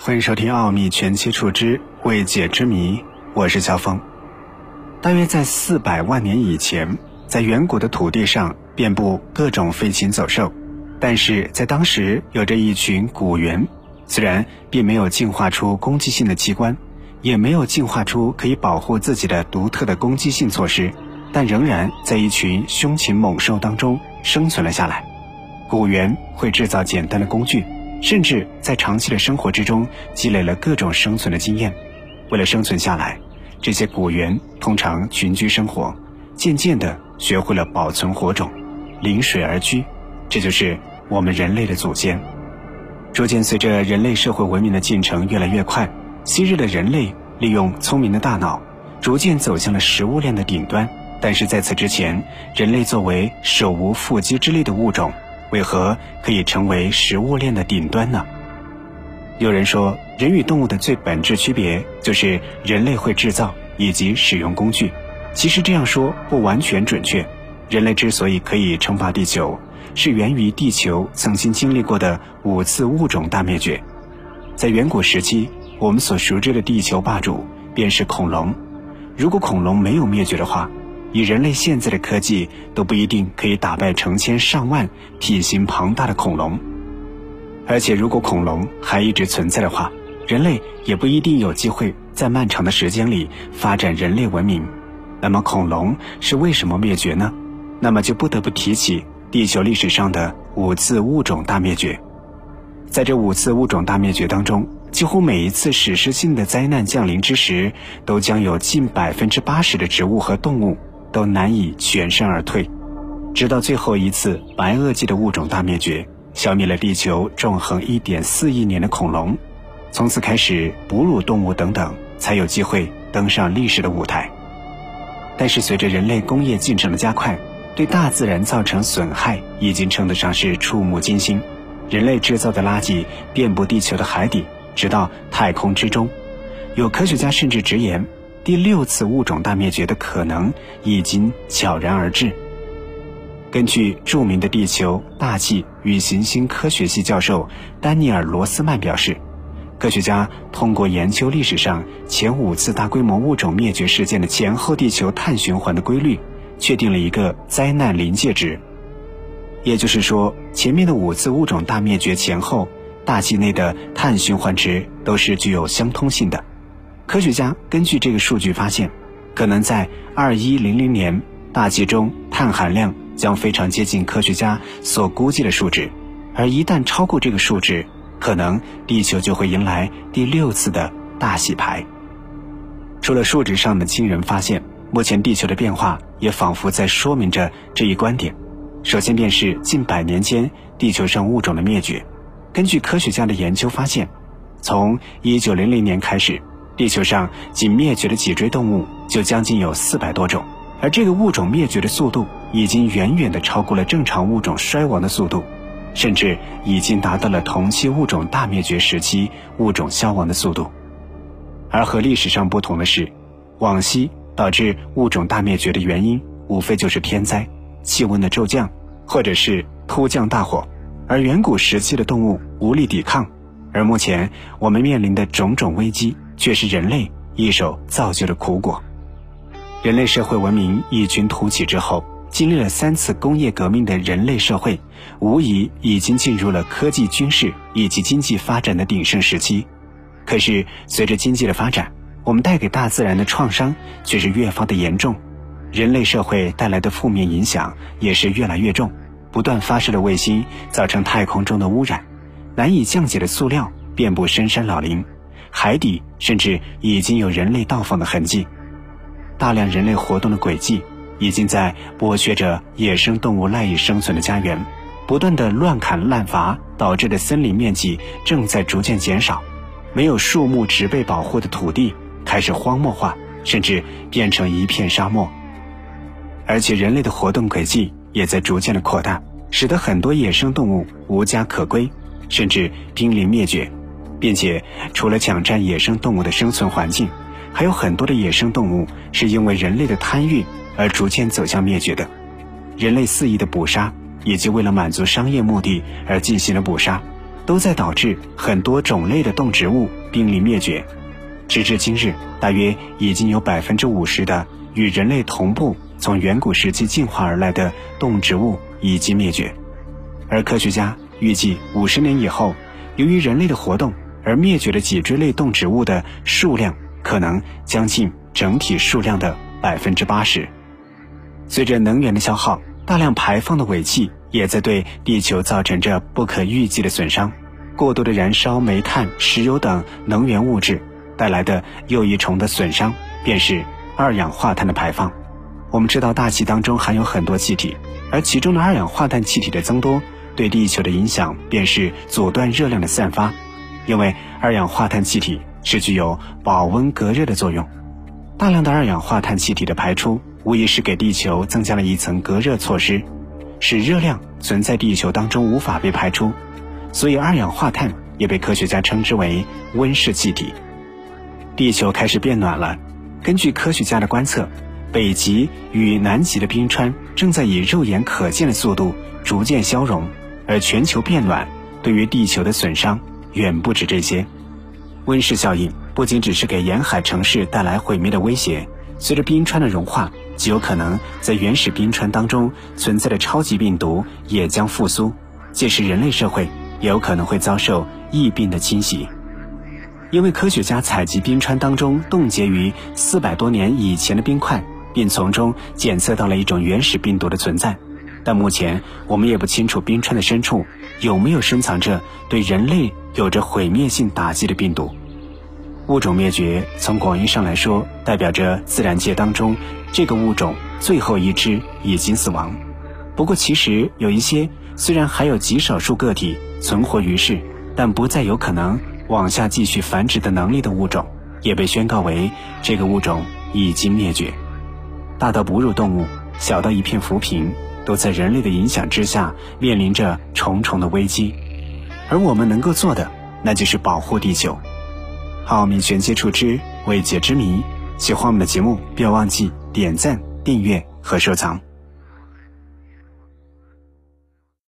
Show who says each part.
Speaker 1: 欢迎收听《奥秘全期处之未解之谜》，我是肖峰。大约在四百万年以前，在远古的土地上遍布各种飞禽走兽，但是在当时有着一群古猿，虽然并没有进化出攻击性的器官，也没有进化出可以保护自己的独特的攻击性措施，但仍然在一群凶禽猛兽当中生存了下来。古猿会制造简单的工具。甚至在长期的生活之中积累了各种生存的经验，为了生存下来，这些古猿通常群居生活，渐渐地学会了保存火种，临水而居，这就是我们人类的祖先。逐渐随着人类社会文明的进程越来越快，昔日的人类利用聪明的大脑，逐渐走向了食物链的顶端。但是在此之前，人类作为手无缚鸡之力的物种。为何可以成为食物链的顶端呢？有人说，人与动物的最本质区别就是人类会制造以及使用工具。其实这样说不完全准确。人类之所以可以称霸地球，是源于地球曾经经历过的五次物种大灭绝。在远古时期，我们所熟知的地球霸主便是恐龙。如果恐龙没有灭绝的话，以人类现在的科技，都不一定可以打败成千上万体型庞大的恐龙。而且，如果恐龙还一直存在的话，人类也不一定有机会在漫长的时间里发展人类文明。那么，恐龙是为什么灭绝呢？那么就不得不提起地球历史上的五次物种大灭绝。在这五次物种大灭绝当中，几乎每一次史诗性的灾难降临之时，都将有近百分之八十的植物和动物。都难以全身而退，直到最后一次白垩纪的物种大灭绝，消灭了地球纵横一点四亿年的恐龙，从此开始，哺乳动物等等才有机会登上历史的舞台。但是，随着人类工业进程的加快，对大自然造成损害已经称得上是触目惊心。人类制造的垃圾遍布地球的海底，直到太空之中。有科学家甚至直言。第六次物种大灭绝的可能已经悄然而至。根据著名的地球大气与行星科学系教授丹尼尔·罗斯曼表示，科学家通过研究历史上前五次大规模物种灭绝事件的前后地球碳循环的规律，确定了一个灾难临界值。也就是说，前面的五次物种大灭绝前后，大气内的碳循环值都是具有相通性的。科学家根据这个数据发现，可能在二一零零年，大气中碳含量将非常接近科学家所估计的数值，而一旦超过这个数值，可能地球就会迎来第六次的大洗牌。除了数值上的惊人发现，目前地球的变化也仿佛在说明着这一观点。首先便是近百年间地球上物种的灭绝。根据科学家的研究发现，从一九零零年开始。地球上仅灭绝的脊椎动物就将近有四百多种，而这个物种灭绝的速度已经远远的超过了正常物种衰亡的速度，甚至已经达到了同期物种大灭绝时期物种消亡的速度。而和历史上不同的是，往昔导致物种大灭绝的原因无非就是天灾、气温的骤降，或者是突降大火，而远古时期的动物无力抵抗，而目前我们面临的种种危机。却是人类一手造就的苦果。人类社会文明异军突起之后，经历了三次工业革命的人类社会，无疑已经进入了科技、军事以及经济发展的鼎盛时期。可是，随着经济的发展，我们带给大自然的创伤却是越发的严重，人类社会带来的负面影响也是越来越重。不断发射的卫星造成太空中的污染，难以降解的塑料遍布深山老林。海底甚至已经有人类到访的痕迹，大量人类活动的轨迹已经在剥削着野生动物赖以生存的家园，不断的乱砍滥伐导致的森林面积正在逐渐减少，没有树木植被保护的土地开始荒漠化，甚至变成一片沙漠。而且人类的活动轨迹也在逐渐的扩大，使得很多野生动物无家可归，甚至濒临灭绝。并且，除了抢占野生动物的生存环境，还有很多的野生动物是因为人类的贪欲而逐渐走向灭绝的。人类肆意的捕杀，以及为了满足商业目的而进行了捕杀，都在导致很多种类的动植物濒临灭绝。直至今日，大约已经有百分之五十的与人类同步从远古时期进化而来的动植物已经灭绝。而科学家预计，五十年以后，由于人类的活动而灭绝的脊椎类动植物的数量可能将近整体数量的百分之八十。随着能源的消耗，大量排放的尾气也在对地球造成着不可预计的损伤。过多的燃烧煤炭、石油等能源物质带来的又一重的损伤，便是二氧化碳的排放。我们知道，大气当中含有很多气体，而其中的二氧化碳气体的增多。对地球的影响便是阻断热量的散发，因为二氧化碳气体是具有保温隔热的作用。大量的二氧化碳气体的排出，无疑是给地球增加了一层隔热措施，使热量存在地球当中无法被排出。所以，二氧化碳也被科学家称之为温室气体。地球开始变暖了。根据科学家的观测，北极与南极的冰川正在以肉眼可见的速度逐渐消融。而全球变暖对于地球的损伤远不止这些，温室效应不仅只是给沿海城市带来毁灭的威胁，随着冰川的融化，极有可能在原始冰川当中存在的超级病毒也将复苏，届时人类社会也有可能会遭受疫病的侵袭。因为科学家采集冰川当中冻结于四百多年以前的冰块，并从中检测到了一种原始病毒的存在。但目前我们也不清楚冰川的深处有没有深藏着对人类有着毁灭性打击的病毒。物种灭绝从广义上来说，代表着自然界当中这个物种最后一只已经死亡。不过，其实有一些虽然还有极少数个体存活于世，但不再有可能往下继续繁殖的能力的物种，也被宣告为这个物种已经灭绝。大到哺乳动物，小到一片浮萍。都在人类的影响之下，面临着重重的危机，而我们能够做的，那就是保护地球。好，民玄接触之未解之谜，喜欢我们的节目，不要忘记点赞、订阅和收藏。